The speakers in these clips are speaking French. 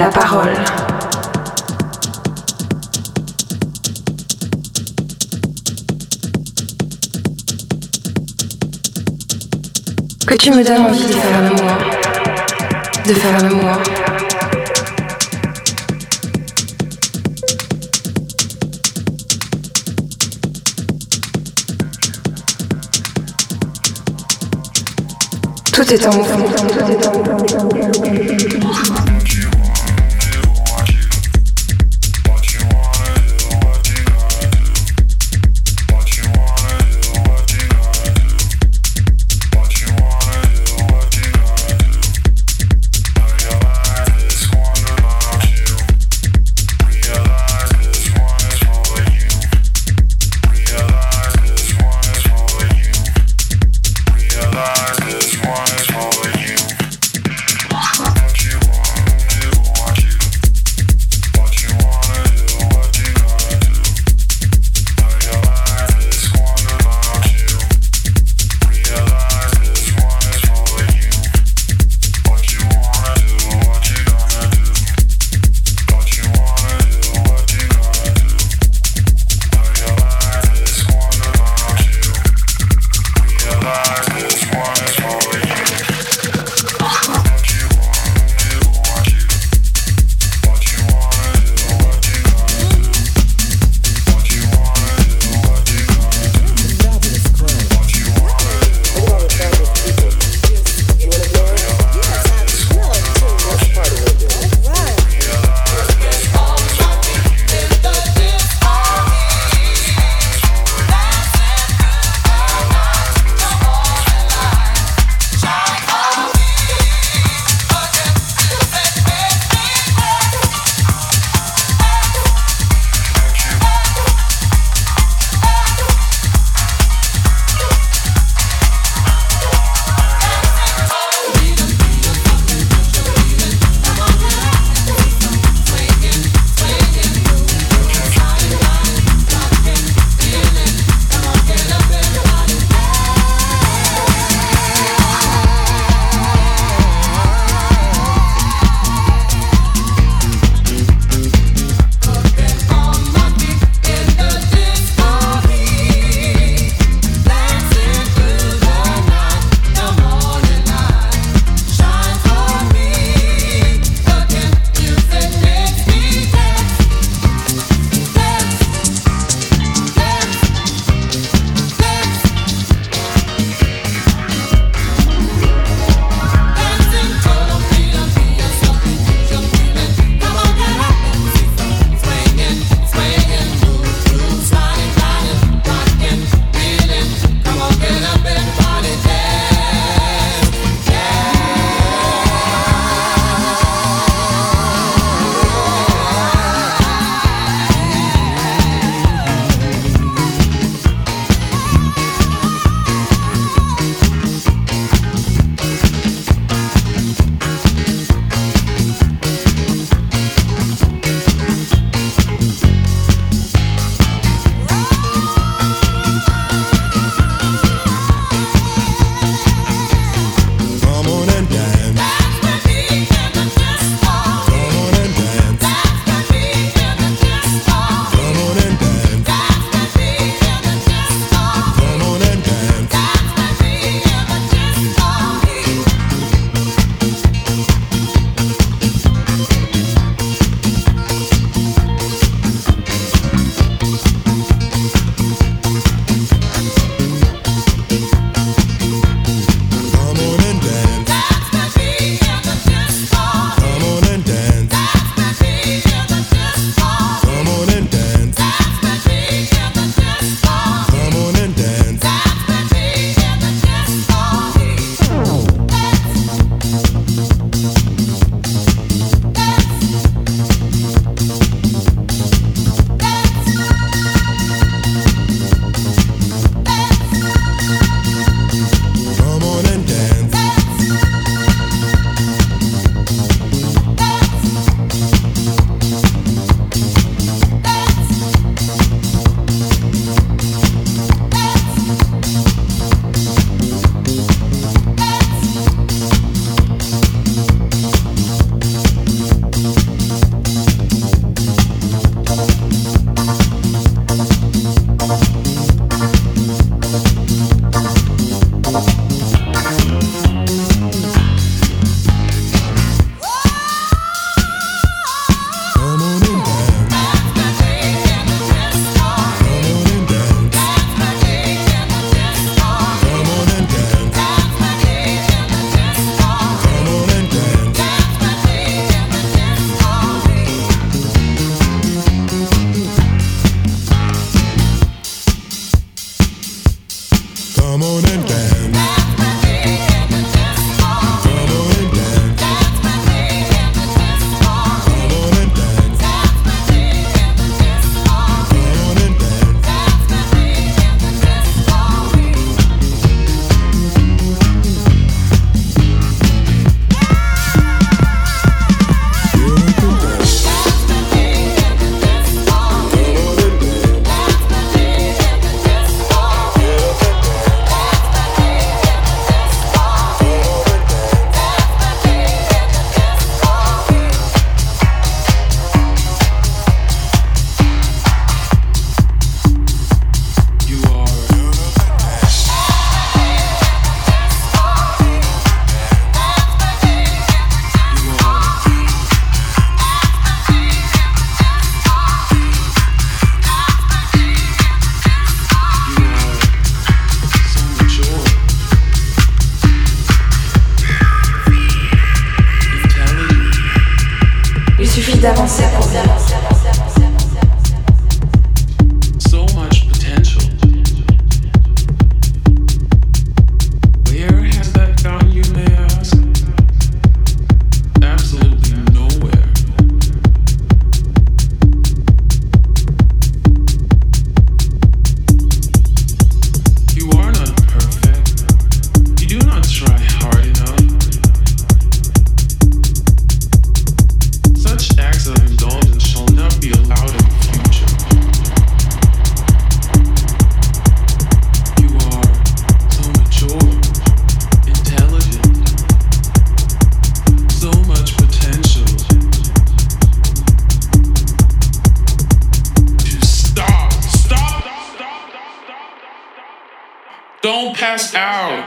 la parole. Que tu me donnes envie de faire l'amour, de faire l'amour. Tout est en mouvement.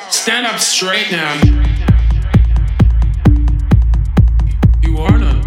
Stand up straight now. You are not.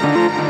Música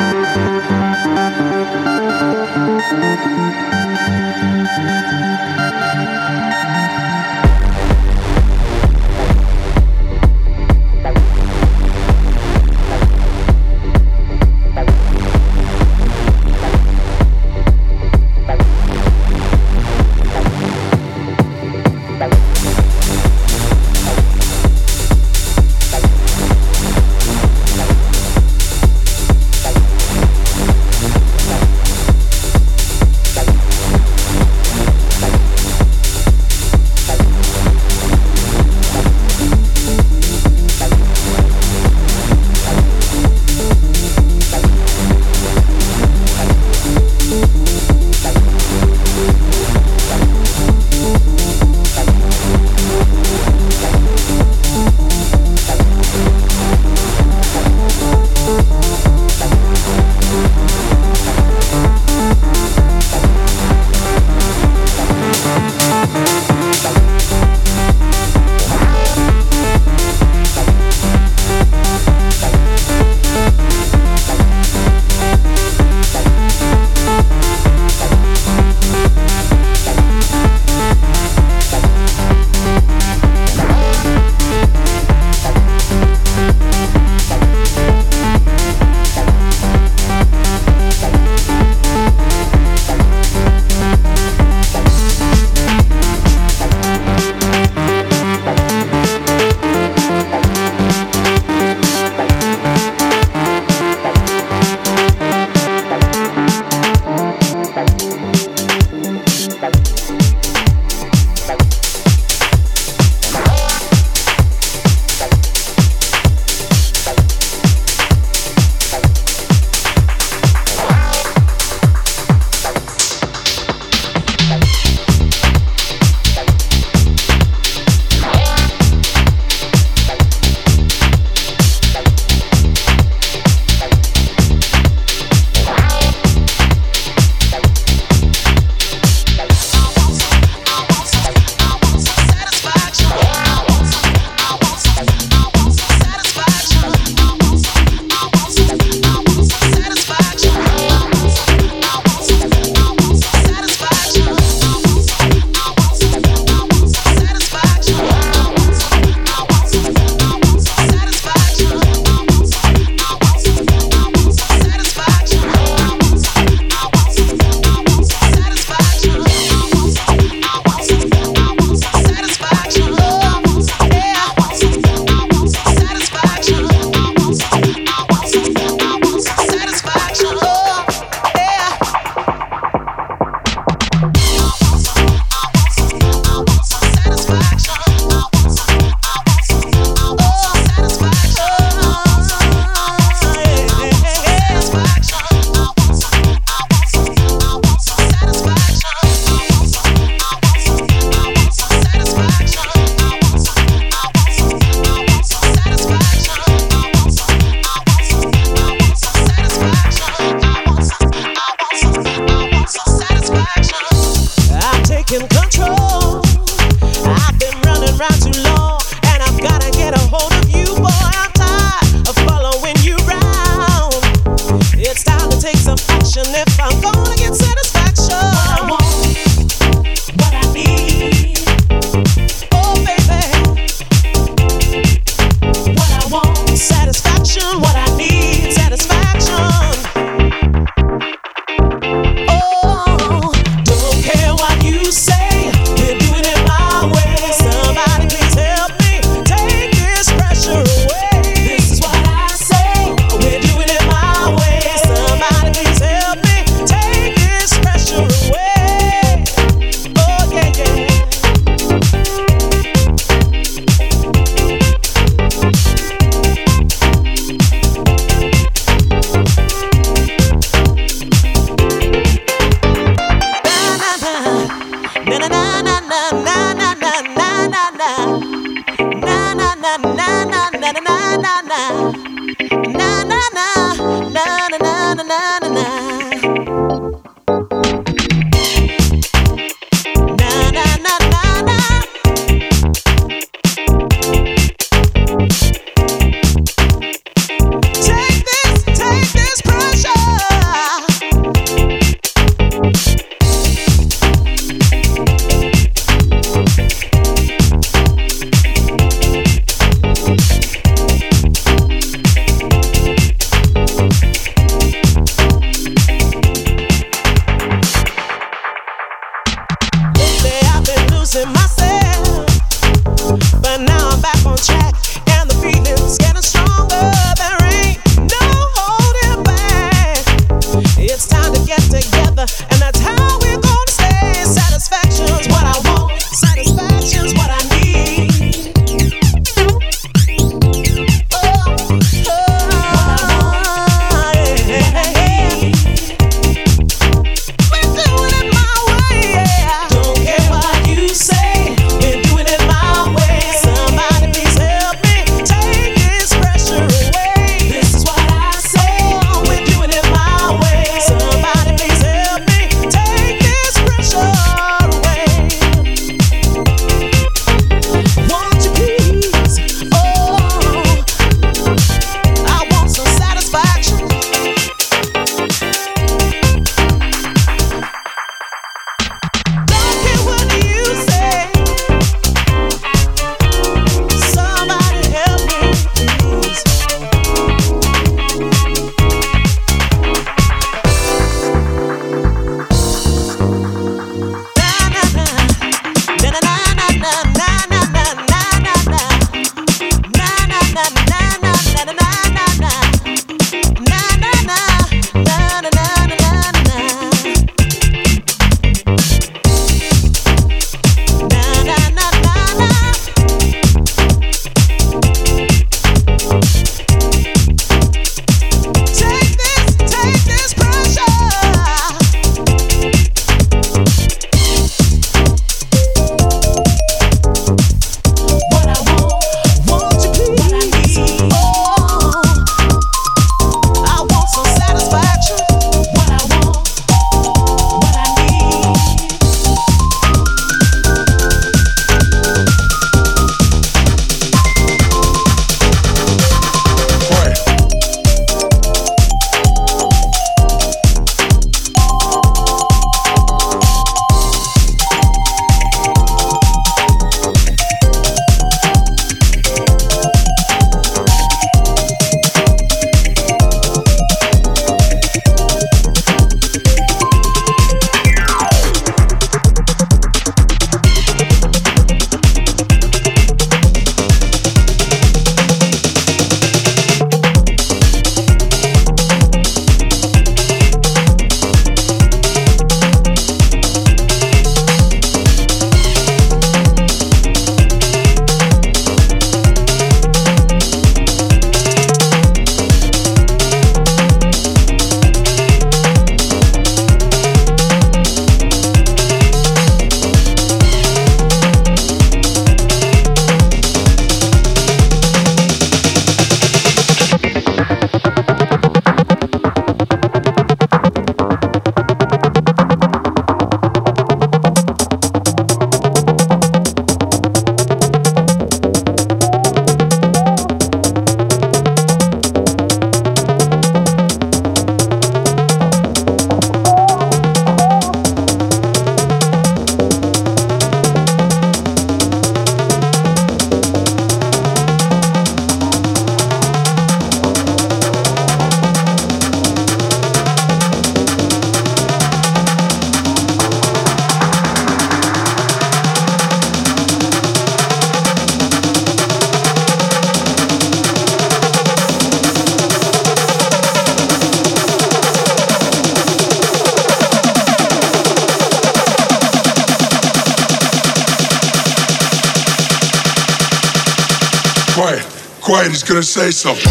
eso.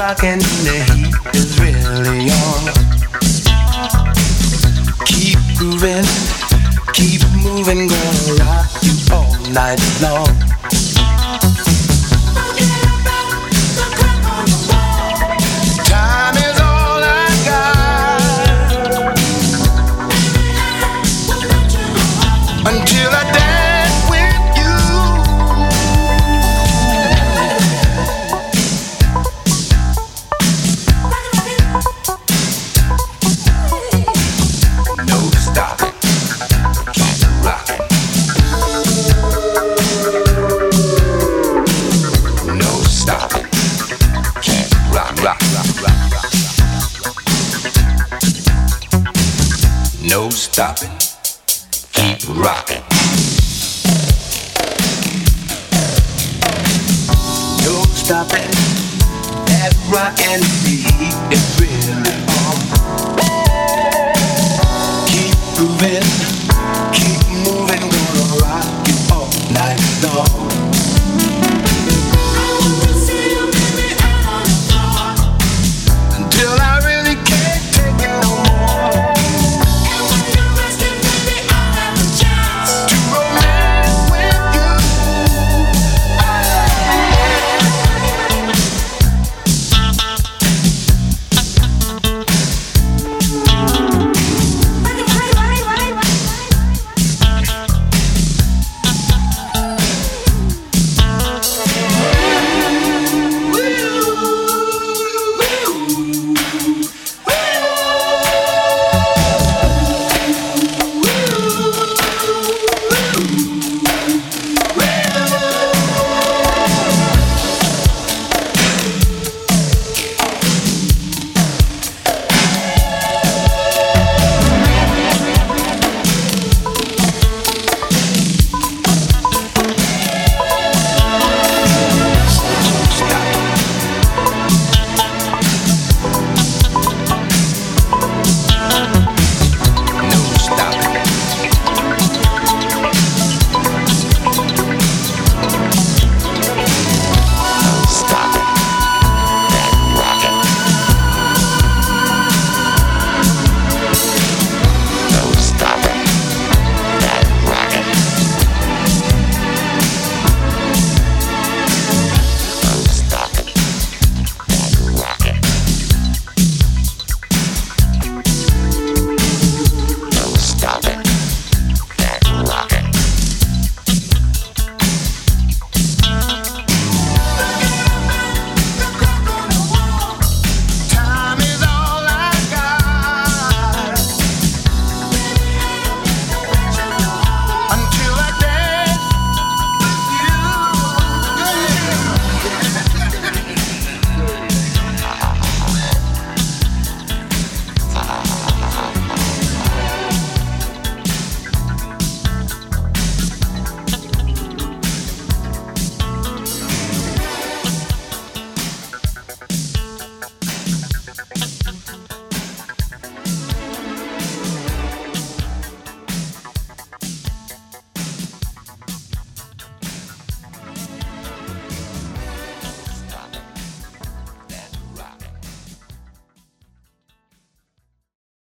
rocking, the heat is really on. Keep grooving, keep moving, gonna rock you all night long.